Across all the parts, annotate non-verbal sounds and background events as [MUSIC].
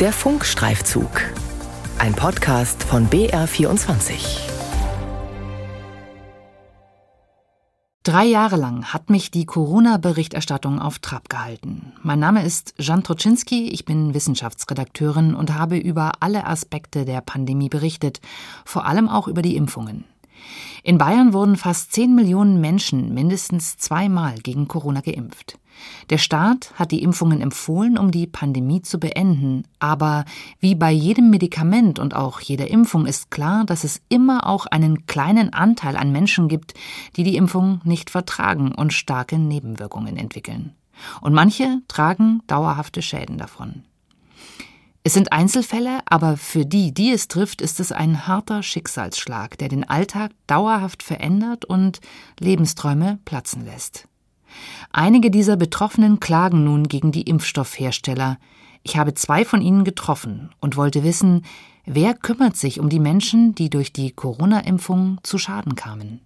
Der Funkstreifzug. Ein Podcast von BR24. Drei Jahre lang hat mich die Corona-Berichterstattung auf Trab gehalten. Mein Name ist Jan Troczynski, ich bin Wissenschaftsredakteurin und habe über alle Aspekte der Pandemie berichtet, vor allem auch über die Impfungen. In Bayern wurden fast 10 Millionen Menschen mindestens zweimal gegen Corona geimpft. Der Staat hat die Impfungen empfohlen, um die Pandemie zu beenden. Aber wie bei jedem Medikament und auch jeder Impfung ist klar, dass es immer auch einen kleinen Anteil an Menschen gibt, die die Impfung nicht vertragen und starke Nebenwirkungen entwickeln. Und manche tragen dauerhafte Schäden davon. Es sind Einzelfälle, aber für die, die es trifft, ist es ein harter Schicksalsschlag, der den Alltag dauerhaft verändert und Lebensträume platzen lässt. Einige dieser Betroffenen klagen nun gegen die Impfstoffhersteller. Ich habe zwei von ihnen getroffen und wollte wissen, wer kümmert sich um die Menschen, die durch die Corona-Impfung zu Schaden kamen.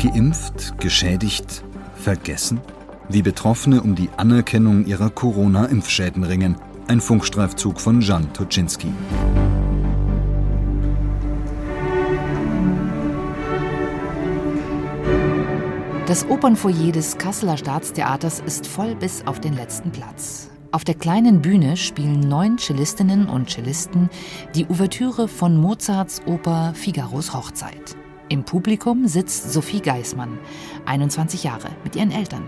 Geimpft, geschädigt, vergessen? Wie Betroffene um die Anerkennung ihrer Corona-Impfschäden ringen. Ein Funkstreifzug von Jan Toczynski. Das Opernfoyer des Kasseler Staatstheaters ist voll bis auf den letzten Platz. Auf der kleinen Bühne spielen neun Cellistinnen und Cellisten die Ouvertüre von Mozarts Oper Figaros Hochzeit. Im Publikum sitzt Sophie Geismann, 21 Jahre, mit ihren Eltern.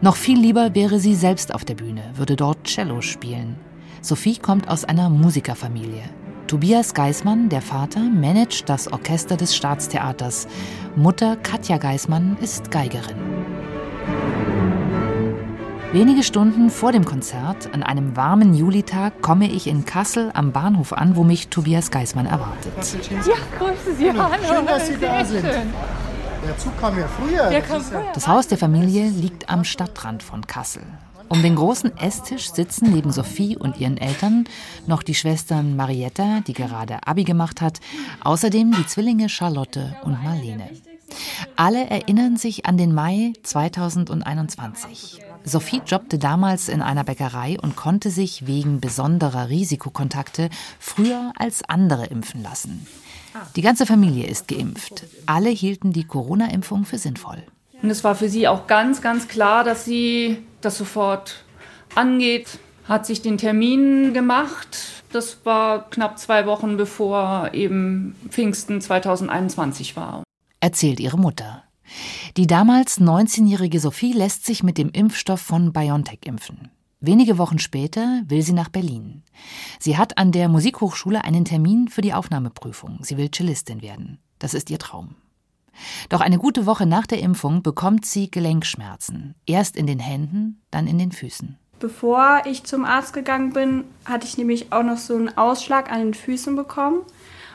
Noch viel lieber wäre sie selbst auf der Bühne, würde dort Cello spielen. Sophie kommt aus einer Musikerfamilie. Tobias Geismann, der Vater, managt das Orchester des Staatstheaters. Mutter Katja Geismann ist Geigerin. Wenige Stunden vor dem Konzert, an einem warmen Julitag, komme ich in Kassel am Bahnhof an, wo mich Tobias Geismann erwartet. Ja, grüße Sie. Hallo. Schön, dass Sie da Sehr sind. Der Zug kam ja früher. Der Das kam früher. Das Haus der Familie liegt am Stadtrand von Kassel. Um den großen Esstisch sitzen neben Sophie und ihren Eltern noch die Schwestern Marietta, die gerade Abi gemacht hat, außerdem die Zwillinge Charlotte und Marlene. Alle erinnern sich an den Mai 2021. Sophie jobbte damals in einer Bäckerei und konnte sich wegen besonderer Risikokontakte früher als andere impfen lassen. Die ganze Familie ist geimpft. Alle hielten die Corona-Impfung für sinnvoll. Und es war für sie auch ganz, ganz klar, dass sie das sofort angeht. Hat sich den Termin gemacht. Das war knapp zwei Wochen bevor eben Pfingsten 2021 war. erzählt ihre Mutter. Die damals 19-jährige Sophie lässt sich mit dem Impfstoff von BioNTech impfen. Wenige Wochen später will sie nach Berlin. Sie hat an der Musikhochschule einen Termin für die Aufnahmeprüfung. Sie will Cellistin werden. Das ist ihr Traum. Doch eine gute Woche nach der Impfung bekommt sie Gelenkschmerzen. Erst in den Händen, dann in den Füßen. Bevor ich zum Arzt gegangen bin, hatte ich nämlich auch noch so einen Ausschlag an den Füßen bekommen,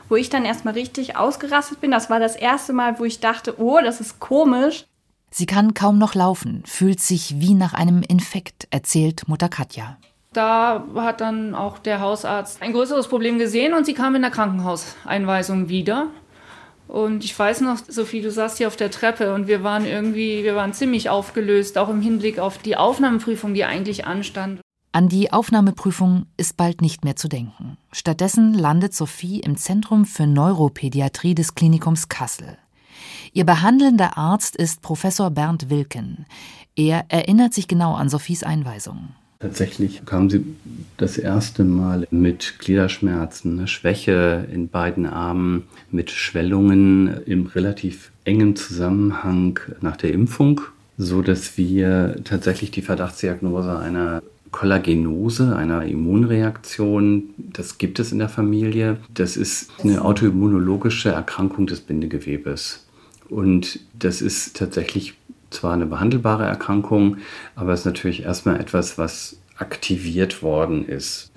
wo ich dann erstmal richtig ausgerastet bin. Das war das erste Mal, wo ich dachte, oh, das ist komisch. Sie kann kaum noch laufen, fühlt sich wie nach einem Infekt, erzählt Mutter Katja. Da hat dann auch der Hausarzt ein größeres Problem gesehen und sie kam in der Krankenhauseinweisung wieder. Und ich weiß noch, Sophie, du saßt hier auf der Treppe und wir waren irgendwie, wir waren ziemlich aufgelöst, auch im Hinblick auf die Aufnahmeprüfung, die eigentlich anstand. An die Aufnahmeprüfung ist bald nicht mehr zu denken. Stattdessen landet Sophie im Zentrum für Neuropädiatrie des Klinikums Kassel. Ihr behandelnder Arzt ist Professor Bernd Wilken. Er erinnert sich genau an Sophies Einweisung. Tatsächlich kam sie das erste Mal mit Gliederschmerzen, eine Schwäche in beiden Armen, mit Schwellungen im relativ engen Zusammenhang nach der Impfung, so dass wir tatsächlich die Verdachtsdiagnose einer Kollagenose, einer Immunreaktion, das gibt es in der Familie. Das ist eine autoimmunologische Erkrankung des Bindegewebes. Und das ist tatsächlich zwar eine behandelbare Erkrankung, aber es ist natürlich erstmal etwas, was aktiviert worden ist.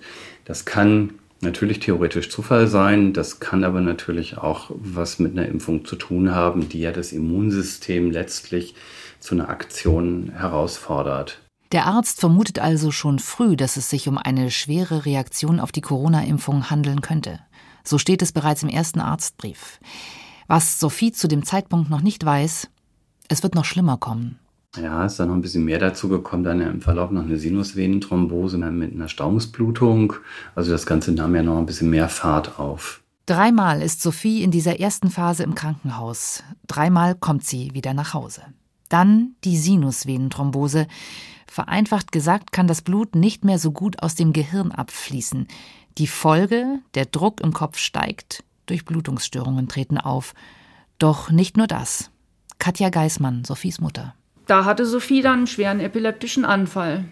Das kann natürlich theoretisch Zufall sein, das kann aber natürlich auch was mit einer Impfung zu tun haben, die ja das Immunsystem letztlich zu einer Aktion herausfordert. Der Arzt vermutet also schon früh, dass es sich um eine schwere Reaktion auf die Corona-Impfung handeln könnte. So steht es bereits im ersten Arztbrief. Was Sophie zu dem Zeitpunkt noch nicht weiß, es wird noch schlimmer kommen. Ja, ist dann noch ein bisschen mehr dazu gekommen, dann im Verlauf noch eine Sinusvenenthrombose mit einer Staumungsblutung. Also das Ganze nahm ja noch ein bisschen mehr Fahrt auf. Dreimal ist Sophie in dieser ersten Phase im Krankenhaus. Dreimal kommt sie wieder nach Hause. Dann die Sinusvenenthrombose. Vereinfacht gesagt kann das Blut nicht mehr so gut aus dem Gehirn abfließen. Die Folge, der Druck im Kopf steigt, Durchblutungsstörungen treten auf. Doch nicht nur das. Katja Geismann, Sophies Mutter. Da hatte Sophie dann einen schweren epileptischen Anfall.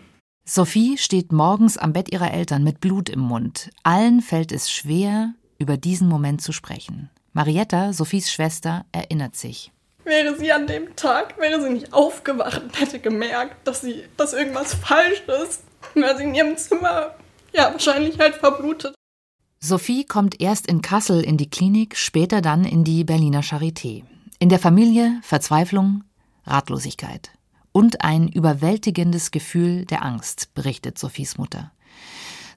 Sophie steht morgens am Bett ihrer Eltern mit Blut im Mund. Allen fällt es schwer, über diesen Moment zu sprechen. Marietta, Sophies Schwester, erinnert sich. Wäre sie an dem Tag, wäre sie nicht aufgewacht und hätte gemerkt, dass sie, dass irgendwas falsch ist, wäre sie in ihrem Zimmer ja wahrscheinlich halt verblutet. Sophie kommt erst in Kassel in die Klinik, später dann in die Berliner Charité. In der Familie Verzweiflung, Ratlosigkeit und ein überwältigendes Gefühl der Angst, berichtet Sophies Mutter.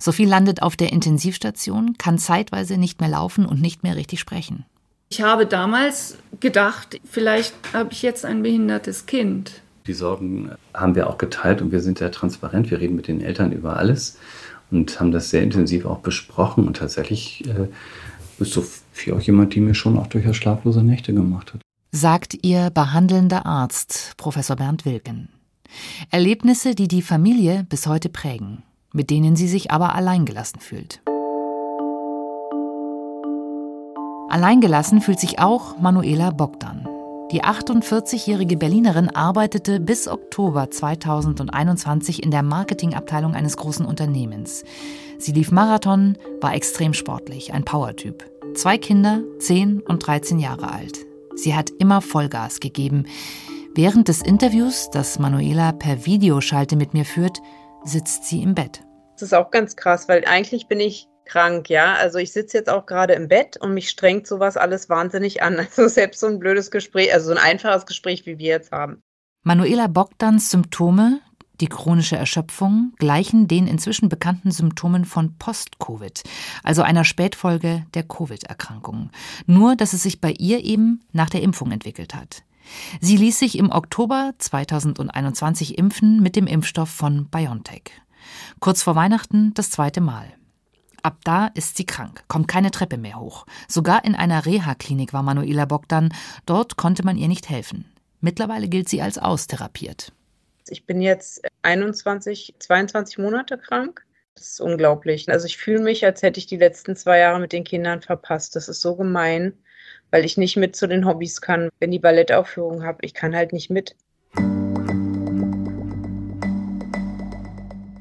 Sophie landet auf der Intensivstation, kann zeitweise nicht mehr laufen und nicht mehr richtig sprechen. Ich habe damals gedacht, vielleicht habe ich jetzt ein behindertes Kind. Die Sorgen haben wir auch geteilt und wir sind sehr transparent. Wir reden mit den Eltern über alles und haben das sehr intensiv auch besprochen. Und tatsächlich äh, ist Sophie auch jemand, die mir schon auch durchaus schlaflose Nächte gemacht hat. Sagt ihr behandelnder Arzt, Professor Bernd Wilken. Erlebnisse, die die Familie bis heute prägen, mit denen sie sich aber alleingelassen fühlt. Alleingelassen fühlt sich auch Manuela Bogdan. Die 48-jährige Berlinerin arbeitete bis Oktober 2021 in der Marketingabteilung eines großen Unternehmens. Sie lief Marathon, war extrem sportlich, ein Powertyp. Zwei Kinder, 10 und 13 Jahre alt. Sie hat immer Vollgas gegeben. Während des Interviews, das Manuela per Videoschalte mit mir führt, sitzt sie im Bett. Das ist auch ganz krass, weil eigentlich bin ich krank, ja. Also ich sitze jetzt auch gerade im Bett und mich strengt sowas alles wahnsinnig an. [LAUGHS] Also selbst so ein blödes Gespräch, also so ein einfaches Gespräch, wie wir jetzt haben. Manuela Bogdans Symptome, die chronische Erschöpfung, gleichen den inzwischen bekannten Symptomen von Post-Covid, also einer Spätfolge der Covid-Erkrankung. Nur, dass es sich bei ihr eben nach der Impfung entwickelt hat. Sie ließ sich im Oktober 2021 impfen mit dem Impfstoff von BioNTech. Kurz vor Weihnachten das zweite Mal. Ab da ist sie krank, kommt keine Treppe mehr hoch. Sogar in einer Reha-Klinik war Manuela Bogdan. Dort konnte man ihr nicht helfen. Mittlerweile gilt sie als austherapiert. Ich bin jetzt 21, 22 Monate krank. Das ist unglaublich. Also ich fühle mich, als hätte ich die letzten zwei Jahre mit den Kindern verpasst. Das ist so gemein, weil ich nicht mit zu den Hobbys kann. Wenn die Ballettaufführung habe, ich kann halt nicht mit.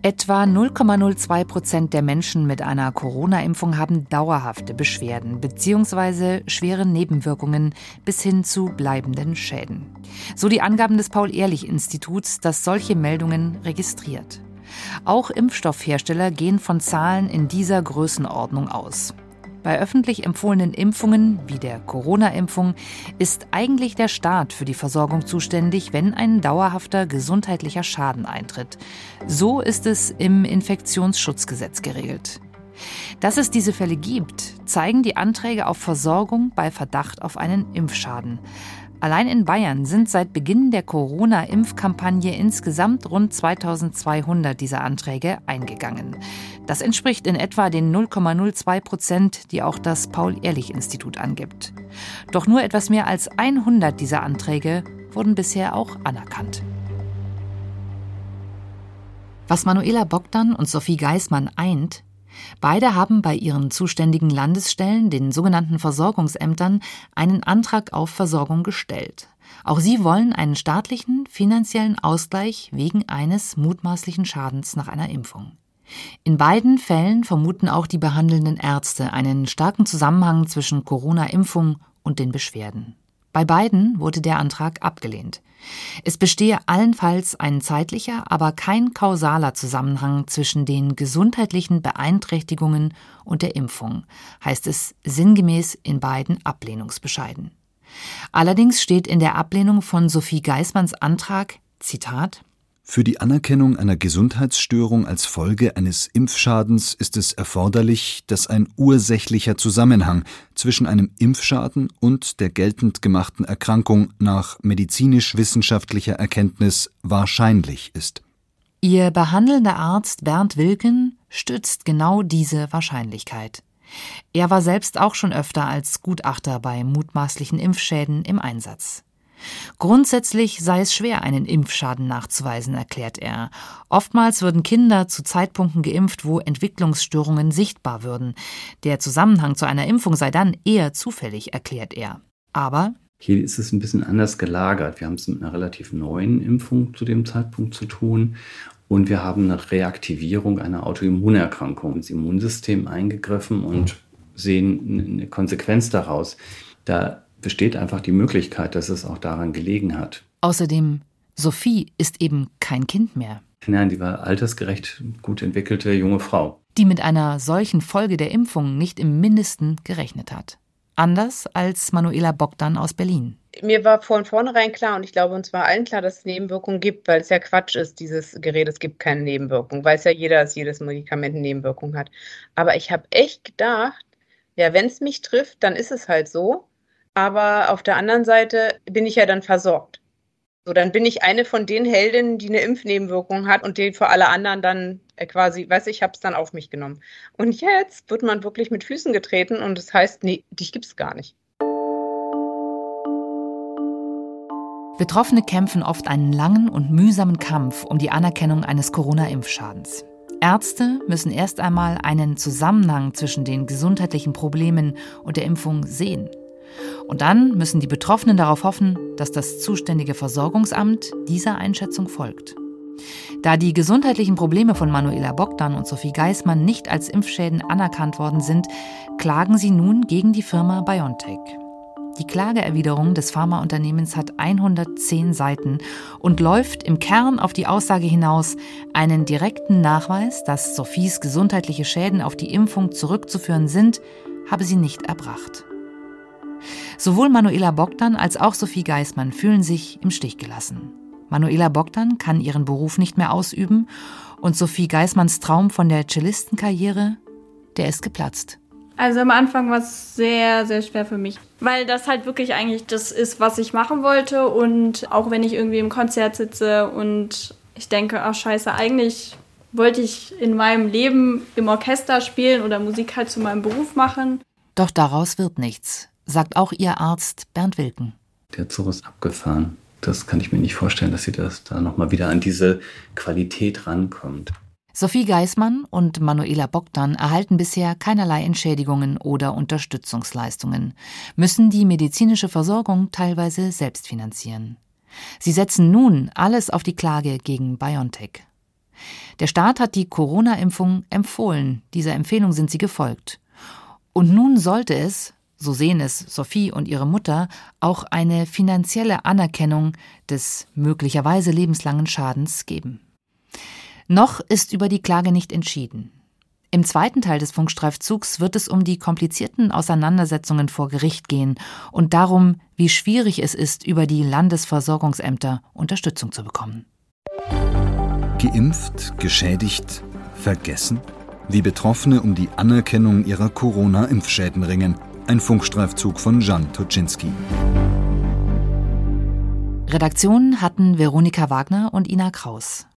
Etwa 0,02 Prozent der Menschen mit einer Corona-Impfung haben dauerhafte Beschwerden bzw. schwere Nebenwirkungen bis hin zu bleibenden Schäden. So die Angaben des Paul-Ehrlich-Instituts, das solche Meldungen registriert. Auch Impfstoffhersteller gehen von Zahlen in dieser Größenordnung aus. Bei öffentlich empfohlenen Impfungen wie der Corona-Impfung ist eigentlich der Staat für die Versorgung zuständig, wenn ein dauerhafter gesundheitlicher Schaden eintritt. So ist es im Infektionsschutzgesetz geregelt. Dass es diese Fälle gibt, zeigen die Anträge auf Versorgung bei Verdacht auf einen Impfschaden. Allein in Bayern sind seit Beginn der Corona-Impfkampagne insgesamt rund 2200 dieser Anträge eingegangen. Das entspricht in etwa den 0,02 Prozent, die auch das Paul-Ehrlich-Institut angibt. Doch nur etwas mehr als 100 dieser Anträge wurden bisher auch anerkannt. Was Manuela Bogdan und Sophie Geismann eint, Beide haben bei ihren zuständigen Landesstellen, den sogenannten Versorgungsämtern, einen Antrag auf Versorgung gestellt. Auch sie wollen einen staatlichen finanziellen Ausgleich wegen eines mutmaßlichen Schadens nach einer Impfung. In beiden Fällen vermuten auch die behandelnden Ärzte einen starken Zusammenhang zwischen Corona-Impfung und den Beschwerden. Bei beiden wurde der Antrag abgelehnt. Es bestehe allenfalls ein zeitlicher, aber kein kausaler Zusammenhang zwischen den gesundheitlichen Beeinträchtigungen und der Impfung, heißt es sinngemäß in beiden Ablehnungsbescheiden. Allerdings steht in der Ablehnung von Sophie Geismanns Antrag, Zitat, Für die Anerkennung einer Gesundheitsstörung als Folge eines Impfschadens ist es erforderlich, dass ein ursächlicher Zusammenhang zwischen einem Impfschaden und der geltend gemachten Erkrankung nach medizinisch-wissenschaftlicher Erkenntnis wahrscheinlich ist. Ihr behandelnder Arzt Bernd Wilken stützt genau diese Wahrscheinlichkeit. Er war selbst auch schon öfter als Gutachter bei mutmaßlichen Impfschäden im Einsatz. Grundsätzlich sei es schwer, einen Impfschaden nachzuweisen, erklärt er. Oftmals würden Kinder zu Zeitpunkten geimpft, wo Entwicklungsstörungen sichtbar würden. Der Zusammenhang zu einer Impfung sei dann eher zufällig, erklärt er. Aber hier ist es ein bisschen anders gelagert. Wir haben es mit einer relativ neuen Impfung zu dem Zeitpunkt zu tun. Und wir haben eine Reaktivierung einer Autoimmunerkrankung ins Immunsystem eingegriffen und sehen eine Konsequenz daraus. Da besteht einfach die Möglichkeit, dass es auch daran gelegen hat. Außerdem, Sophie ist eben kein Kind mehr. Nein, die war altersgerecht gut entwickelte junge Frau. Die mit einer solchen Folge der Impfung nicht im mindesten gerechnet hat. Anders als Manuela Bogdan aus Berlin. Mir war von vornherein klar und ich glaube uns war allen klar, dass es Nebenwirkungen gibt, weil es ja Quatsch ist, dieses Gerät, es gibt keine Nebenwirkungen, weiß ja jeder, dass jedes Medikament eine Nebenwirkung hat. Aber ich habe echt gedacht, ja, wenn es mich trifft, dann ist es halt so. Aber auf der anderen Seite bin ich ja dann versorgt. So, dann bin ich eine von den Heldinnen, die eine Impfnebenwirkung hat und die für alle anderen dann äh, quasi, weiß ich, habe es dann auf mich genommen. Und jetzt wird man wirklich mit Füßen getreten und das heißt, nee, dich gibt es gar nicht. Betroffene kämpfen oft einen langen und mühsamen Kampf um die Anerkennung eines Corona-Impfschadens. Ärzte müssen erst einmal einen Zusammenhang zwischen den gesundheitlichen Problemen und der Impfung sehen. Und dann müssen die Betroffenen darauf hoffen, dass das zuständige Versorgungsamt dieser Einschätzung folgt. Da die gesundheitlichen Probleme von Manuela Bogdan und Sophie Geismann nicht als Impfschäden anerkannt worden sind, klagen sie nun gegen die Firma BioNTech. Die Klageerwiderung des Pharmaunternehmens hat 110 Seiten und läuft im Kern auf die Aussage hinaus, einen direkten Nachweis, dass Sophies gesundheitliche Schäden auf die Impfung zurückzuführen sind, habe sie nicht erbracht. Sowohl Manuela Bogdan als auch Sophie Geismann fühlen sich im Stich gelassen. Manuela Bogdan kann ihren Beruf nicht mehr ausüben und Sophie Geismanns Traum von der Cellistenkarriere, der ist geplatzt. Also am Anfang war es sehr, sehr schwer für mich, weil das halt wirklich eigentlich das ist, was ich machen wollte. Und auch wenn ich irgendwie im Konzert sitze und ich denke, ach scheiße, eigentlich wollte ich in meinem Leben im Orchester spielen oder Musik halt zu meinem Beruf machen. Doch daraus wird nichts sagt auch ihr Arzt Bernd Wilken. Der Zug ist abgefahren. Das kann ich mir nicht vorstellen, dass sie das da nochmal wieder an diese Qualität rankommt. Sophie Geismann und Manuela Bogdan erhalten bisher keinerlei Entschädigungen oder Unterstützungsleistungen, müssen die medizinische Versorgung teilweise selbst finanzieren. Sie setzen nun alles auf die Klage gegen BioNTech. Der Staat hat die Corona-Impfung empfohlen. Dieser Empfehlung sind sie gefolgt. Und nun sollte es, so sehen es Sophie und ihre Mutter, auch eine finanzielle Anerkennung des möglicherweise lebenslangen Schadens geben. Noch ist über die Klage nicht entschieden. Im zweiten Teil des Funkstreifzugs wird es um die komplizierten Auseinandersetzungen vor Gericht gehen und darum, wie schwierig es ist, über die Landesversorgungsämter Unterstützung zu bekommen. Geimpft, geschädigt, vergessen? Wie Betroffene um die Anerkennung ihrer Corona-Impfschäden ringen – ein Funkstreifzug von Jan Toczynski. Redaktion hatten Veronika Wagner und Ina Kraus.